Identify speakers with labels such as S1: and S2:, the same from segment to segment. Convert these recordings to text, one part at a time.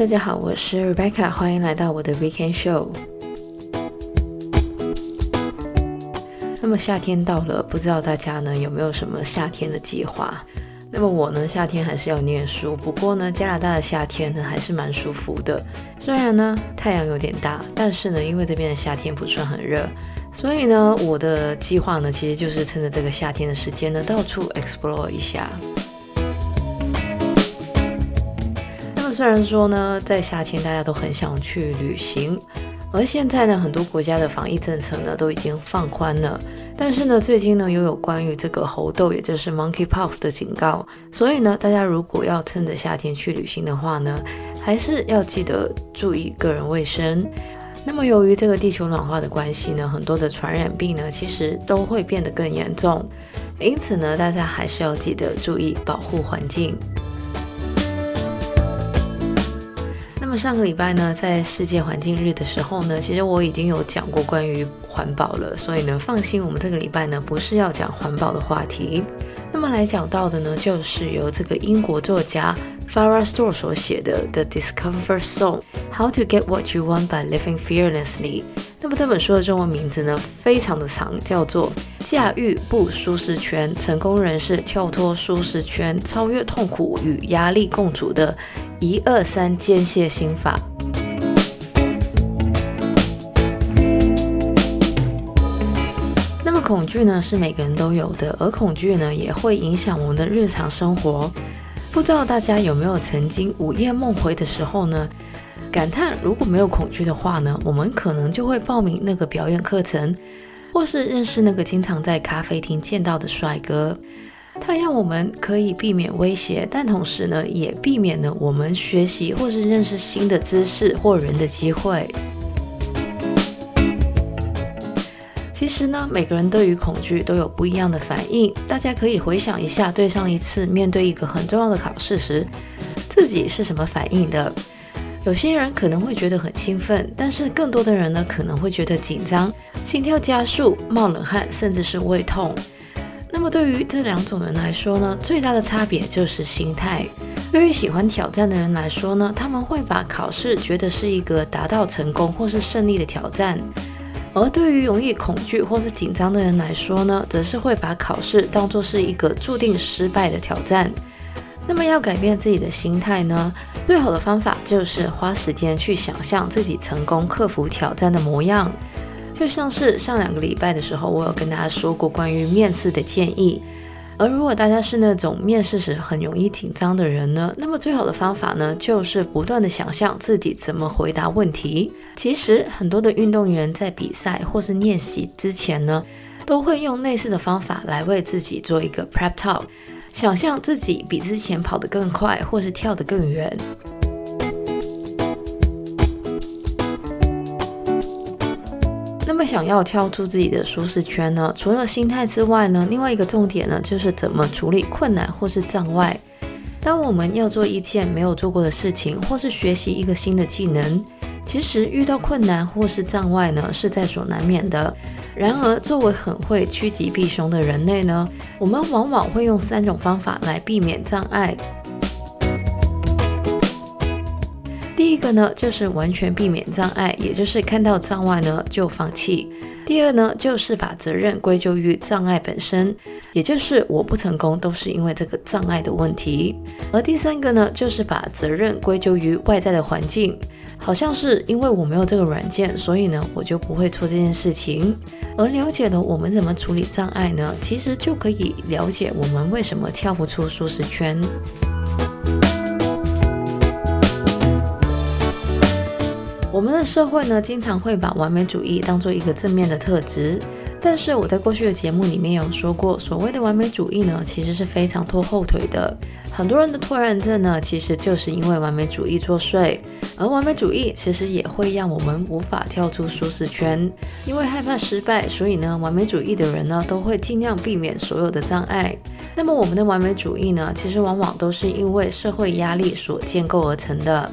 S1: 大家好，我是 Rebecca，欢迎来到我的 Weekend Show。那么夏天到了，不知道大家呢有没有什么夏天的计划？那么我呢，夏天还是要念书，不过呢，加拿大的夏天呢还是蛮舒服的。虽然呢太阳有点大，但是呢，因为这边的夏天不算很热，所以呢，我的计划呢其实就是趁着这个夏天的时间呢，到处 explore 一下。虽然说呢，在夏天大家都很想去旅行，而现在呢，很多国家的防疫政策呢都已经放宽了，但是呢，最近呢又有关于这个猴痘，也就是 monkeypox 的警告，所以呢，大家如果要趁着夏天去旅行的话呢，还是要记得注意个人卫生。那么，由于这个地球暖化的关系呢，很多的传染病呢其实都会变得更严重，因此呢，大家还是要记得注意保护环境。那么上个礼拜呢，在世界环境日的时候呢，其实我已经有讲过关于环保了，所以呢，放心，我们这个礼拜呢不是要讲环保的话题。那么来讲到的呢，就是由这个英国作家 Farah Store 所写的《The Discoverer Zone：How to Get What You Want by Living Fearlessly》。那么这本书的中文名字呢，非常的长，叫做《驾驭不舒适圈：成功人士跳脱舒适圈，超越痛苦与压力共处的》。一二三间歇心法。那么恐惧呢，是每个人都有的，而恐惧呢，也会影响我们的日常生活。不知道大家有没有曾经午夜梦回的时候呢？感叹如果没有恐惧的话呢，我们可能就会报名那个表演课程，或是认识那个经常在咖啡厅见到的帅哥。它让我们可以避免威胁，但同时呢，也避免了我们学习或是认识新的知识或人的机会。其实呢，每个人对于恐惧都有不一样的反应。大家可以回想一下，对上一次面对一个很重要的考试时，自己是什么反应的？有些人可能会觉得很兴奋，但是更多的人呢，可能会觉得紧张、心跳加速、冒冷汗，甚至是胃痛。那么对于这两种人来说呢，最大的差别就是心态。对于喜欢挑战的人来说呢，他们会把考试觉得是一个达到成功或是胜利的挑战；而对于容易恐惧或是紧张的人来说呢，则是会把考试当作是一个注定失败的挑战。那么要改变自己的心态呢，最好的方法就是花时间去想象自己成功克服挑战的模样。就像是上两个礼拜的时候，我有跟大家说过关于面试的建议。而如果大家是那种面试时很容易紧张的人呢，那么最好的方法呢，就是不断的想象自己怎么回答问题。其实很多的运动员在比赛或是练习之前呢，都会用类似的方法来为自己做一个 prep talk，想象自己比之前跑得更快，或是跳得更远。那么想要跳出自己的舒适圈呢，除了心态之外呢，另外一个重点呢，就是怎么处理困难或是障碍。当我们要做一件没有做过的事情，或是学习一个新的技能，其实遇到困难或是障碍呢，是在所难免的。然而，作为很会趋吉避凶的人类呢，我们往往会用三种方法来避免障碍。第一个呢，就是完全避免障碍，也就是看到障碍呢就放弃。第二呢，就是把责任归咎于障碍本身，也就是我不成功都是因为这个障碍的问题。而第三个呢，就是把责任归咎于外在的环境，好像是因为我没有这个软件，所以呢我就不会做这件事情。而了解了我们怎么处理障碍呢，其实就可以了解我们为什么跳不出舒适圈。我们的社会呢，经常会把完美主义当做一个正面的特质，但是我在过去的节目里面有说过，所谓的完美主义呢，其实是非常拖后腿的。很多人的拖延症呢，其实就是因为完美主义作祟，而完美主义其实也会让我们无法跳出舒适圈，因为害怕失败，所以呢，完美主义的人呢，都会尽量避免所有的障碍。那么我们的完美主义呢，其实往往都是因为社会压力所建构而成的。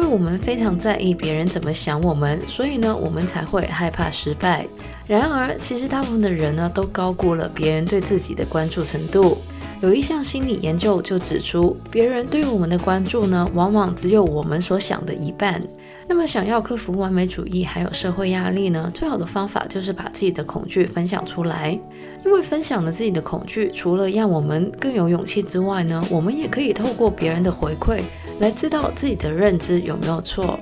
S1: 因为我们非常在意别人怎么想我们，所以呢，我们才会害怕失败。然而，其实大部分的人呢，都高估了别人对自己的关注程度。有一项心理研究就指出，别人对我们的关注呢，往往只有我们所想的一半。那么，想要克服完美主义还有社会压力呢，最好的方法就是把自己的恐惧分享出来。因为分享了自己的恐惧，除了让我们更有勇气之外呢，我们也可以透过别人的回馈来知道自己的认知有没有错。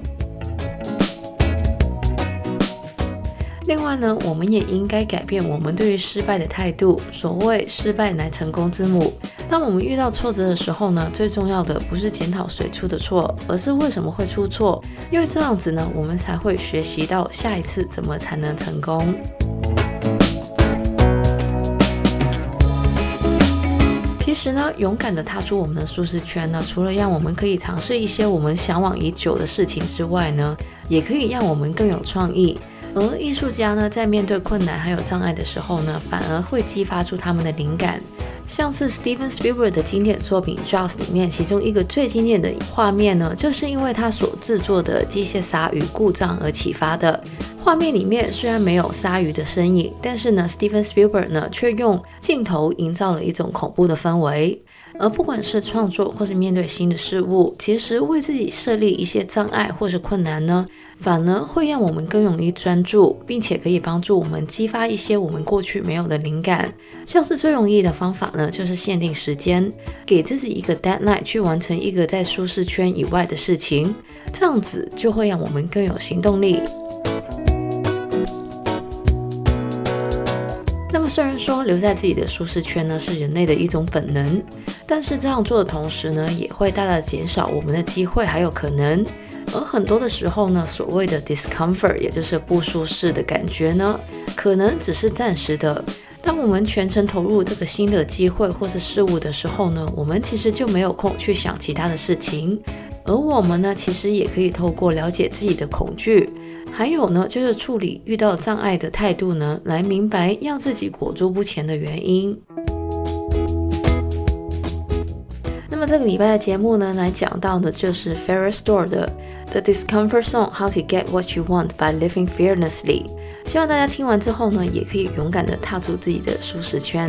S1: 另外呢，我们也应该改变我们对于失败的态度。所谓失败乃成功之母。当我们遇到挫折的时候呢，最重要的不是检讨谁出的错，而是为什么会出错。因为这样子呢，我们才会学习到下一次怎么才能成功。其实呢，勇敢的踏出我们的舒适圈呢，除了让我们可以尝试一些我们向往已久的事情之外呢，也可以让我们更有创意。而艺术家呢，在面对困难还有障碍的时候呢，反而会激发出他们的灵感。像是 Steven Spielberg 的经典作品《Jaws》里面，其中一个最经典的画面呢，就是因为他所制作的机械鲨鱼故障而启发的。画面里面虽然没有鲨鱼的身影，但是呢，Steven Spielberg 呢，却用镜头营造了一种恐怖的氛围。而不管是创作或是面对新的事物，其实为自己设立一些障碍或是困难呢，反而会让我们更容易专注，并且可以帮助我们激发一些我们过去没有的灵感。像是最容易的方法呢，就是限定时间，给自己一个 deadline 去完成一个在舒适圈以外的事情，这样子就会让我们更有行动力。那么虽然说留在自己的舒适圈呢，是人类的一种本能。但是这样做的同时呢，也会大大减少我们的机会还有可能。而很多的时候呢，所谓的 discomfort，也就是不舒适的感觉呢，可能只是暂时的。当我们全程投入这个新的机会或是事物的时候呢，我们其实就没有空去想其他的事情。而我们呢，其实也可以透过了解自己的恐惧，还有呢，就是处理遇到障碍的态度呢，来明白让自己裹足不前的原因。那么这个礼拜的节目呢，来讲到的就是 Farris Dor 的 The Discomfort Song》，How to Get What You Want by Living Fearlessly。希望大家听完之后呢，也可以勇敢地踏出自己的舒适圈。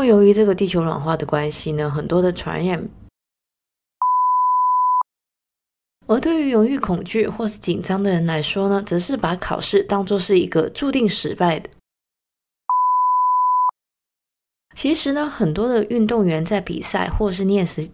S1: 么由于这个地球暖化的关系呢，很多的传染，而对于容易恐惧或是紧张的人来说呢，则是把考试当作是一个注定失败的。其实呢，很多的运动员在比赛或是练习